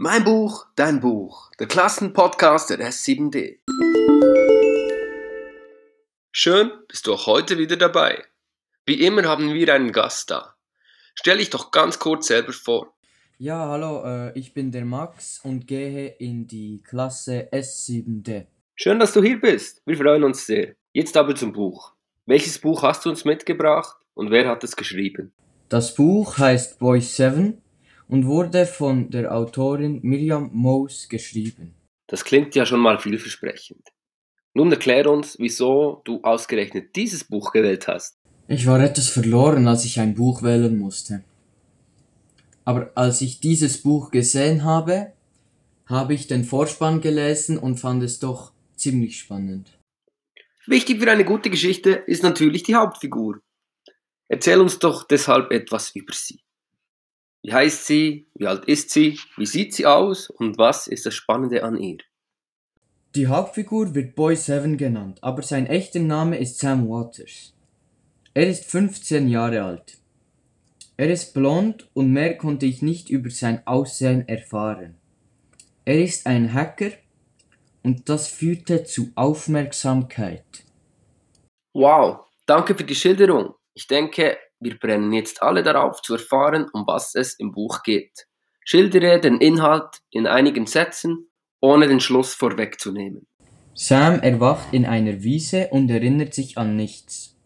Mein Buch, dein Buch. Der Klassenpodcast der S7D. Schön, bist du auch heute wieder dabei. Wie immer haben wir einen Gast da. Stell dich doch ganz kurz selber vor. Ja, hallo, äh, ich bin der Max und gehe in die Klasse S7D. Schön, dass du hier bist. Wir freuen uns sehr. Jetzt aber zum Buch. Welches Buch hast du uns mitgebracht und wer hat es geschrieben? Das Buch heißt Boy 7 und wurde von der Autorin Miriam Mose geschrieben. Das klingt ja schon mal vielversprechend. Nun erklär uns, wieso du ausgerechnet dieses Buch gewählt hast. Ich war etwas verloren, als ich ein Buch wählen musste. Aber als ich dieses Buch gesehen habe, habe ich den Vorspann gelesen und fand es doch ziemlich spannend. Wichtig für eine gute Geschichte ist natürlich die Hauptfigur. Erzähl uns doch deshalb etwas über sie. Wie heißt sie? Wie alt ist sie? Wie sieht sie aus? Und was ist das Spannende an ihr? Die Hauptfigur wird Boy Seven genannt, aber sein echter Name ist Sam Waters. Er ist 15 Jahre alt. Er ist blond und mehr konnte ich nicht über sein Aussehen erfahren. Er ist ein Hacker und das führte zu Aufmerksamkeit. Wow, danke für die Schilderung. Ich denke, wir brennen jetzt alle darauf zu erfahren, um was es im Buch geht. Schildere den Inhalt in einigen Sätzen, ohne den Schluss vorwegzunehmen. Sam erwacht in einer Wiese und erinnert sich an nichts.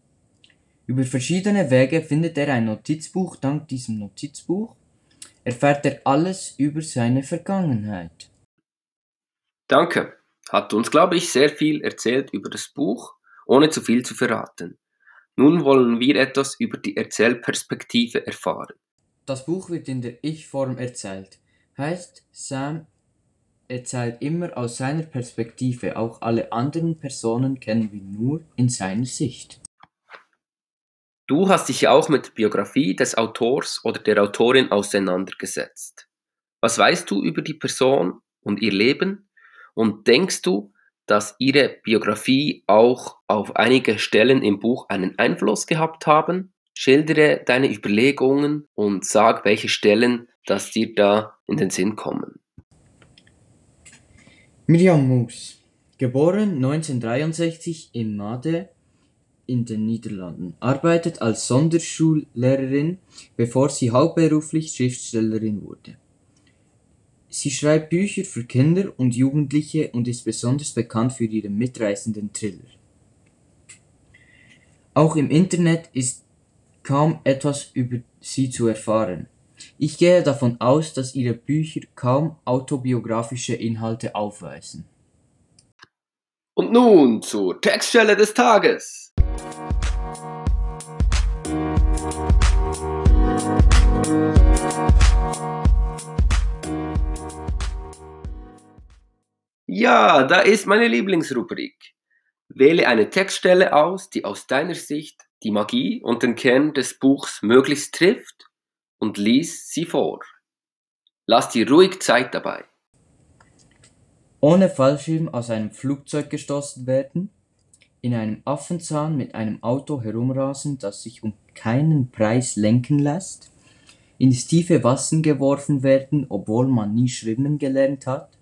Über verschiedene Wege findet er ein Notizbuch. Dank diesem Notizbuch erfährt er alles über seine Vergangenheit. Danke. Hat uns, glaube ich, sehr viel erzählt über das Buch, ohne zu viel zu verraten. Nun wollen wir etwas über die Erzählperspektive erfahren. Das Buch wird in der Ich-Form erzählt. Heißt, Sam erzählt immer aus seiner Perspektive, auch alle anderen Personen kennen wir nur in seiner Sicht. Du hast dich auch mit der Biografie des Autors oder der Autorin auseinandergesetzt. Was weißt du über die Person und ihr Leben? Und denkst du, dass ihre Biografie auch auf einige Stellen im Buch einen Einfluss gehabt haben. Schildere deine Überlegungen und sag, welche Stellen das dir da in den Sinn kommen. Miriam Moos, geboren 1963 in Made in den Niederlanden, arbeitet als Sonderschullehrerin, bevor sie hauptberuflich Schriftstellerin wurde. Sie schreibt Bücher für Kinder und Jugendliche und ist besonders bekannt für ihre mitreißenden Thriller. Auch im Internet ist kaum etwas über sie zu erfahren. Ich gehe davon aus, dass ihre Bücher kaum autobiografische Inhalte aufweisen. Und nun zur Textstelle des Tages. Ja, da ist meine Lieblingsrubrik. Wähle eine Textstelle aus, die aus deiner Sicht die Magie und den Kern des Buchs möglichst trifft und lies sie vor. Lass dir ruhig Zeit dabei. Ohne Fallschirm aus einem Flugzeug gestoßen werden, in einem Affenzahn mit einem Auto herumrasen, das sich um keinen Preis lenken lässt, ins tiefe Wasser geworfen werden, obwohl man nie schwimmen gelernt hat,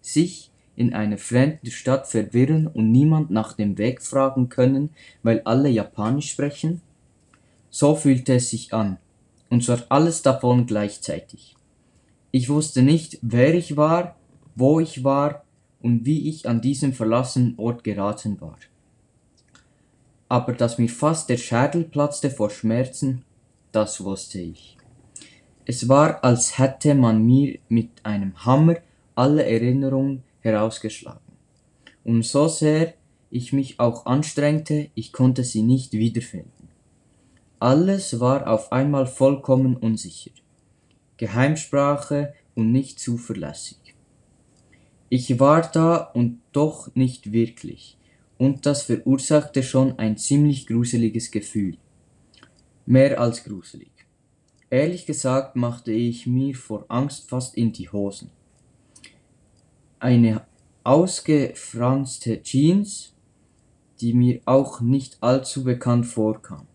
sich in einer fremden Stadt verwirren und niemand nach dem Weg fragen können, weil alle Japanisch sprechen? So fühlte es sich an, und zwar alles davon gleichzeitig. Ich wusste nicht, wer ich war, wo ich war und wie ich an diesem verlassenen Ort geraten war. Aber dass mir fast der Schädel platzte vor Schmerzen, das wusste ich. Es war, als hätte man mir mit einem Hammer alle Erinnerungen herausgeschlagen. Und so sehr ich mich auch anstrengte, ich konnte sie nicht wiederfinden. Alles war auf einmal vollkommen unsicher. Geheimsprache und nicht zuverlässig. Ich war da und doch nicht wirklich, und das verursachte schon ein ziemlich gruseliges Gefühl. Mehr als gruselig. Ehrlich gesagt machte ich mir vor Angst fast in die Hosen eine ausgefranste Jeans, die mir auch nicht allzu bekannt vorkam.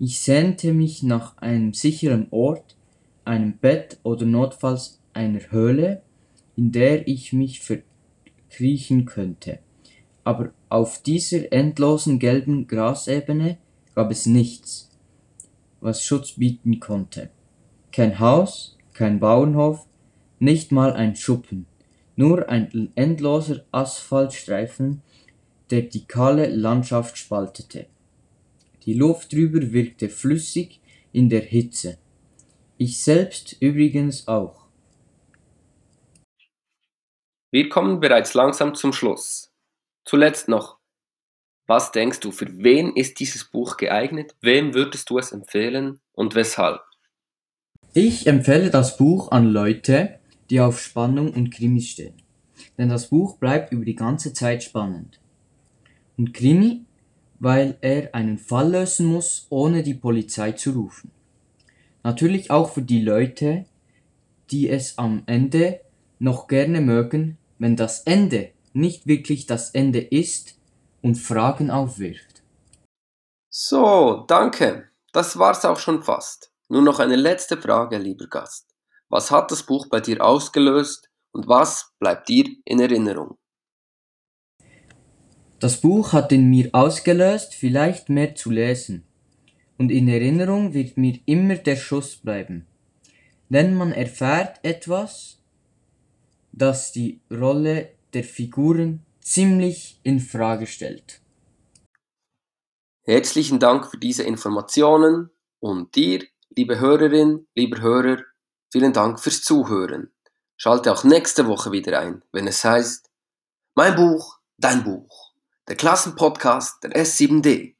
Ich sehnte mich nach einem sicheren Ort, einem Bett oder notfalls einer Höhle, in der ich mich verkriechen könnte. Aber auf dieser endlosen gelben Grasebene gab es nichts, was Schutz bieten konnte. Kein Haus, kein Bauernhof, nicht mal ein Schuppen, nur ein endloser Asphaltstreifen, der die kahle Landschaft spaltete. Die Luft drüber wirkte flüssig in der Hitze. Ich selbst übrigens auch. Wir kommen bereits langsam zum Schluss. Zuletzt noch. Was denkst du, für wen ist dieses Buch geeignet? Wem würdest du es empfehlen und weshalb? Ich empfehle das Buch an Leute, die auf Spannung und Krimis stehen. Denn das Buch bleibt über die ganze Zeit spannend. Und Krimi, weil er einen Fall lösen muss, ohne die Polizei zu rufen. Natürlich auch für die Leute, die es am Ende noch gerne mögen, wenn das Ende nicht wirklich das Ende ist und Fragen aufwirft. So, danke. Das war's auch schon fast. Nur noch eine letzte Frage, lieber Gast. Was hat das Buch bei dir ausgelöst und was bleibt dir in Erinnerung? Das Buch hat in mir ausgelöst, vielleicht mehr zu lesen. Und in Erinnerung wird mir immer der Schuss bleiben. Denn man erfährt etwas, das die Rolle der Figuren ziemlich in Frage stellt. Herzlichen Dank für diese Informationen und dir Liebe Hörerin, lieber Hörer, vielen Dank fürs Zuhören. Schalte auch nächste Woche wieder ein, wenn es heißt Mein Buch, dein Buch. Der Klassenpodcast der S7D.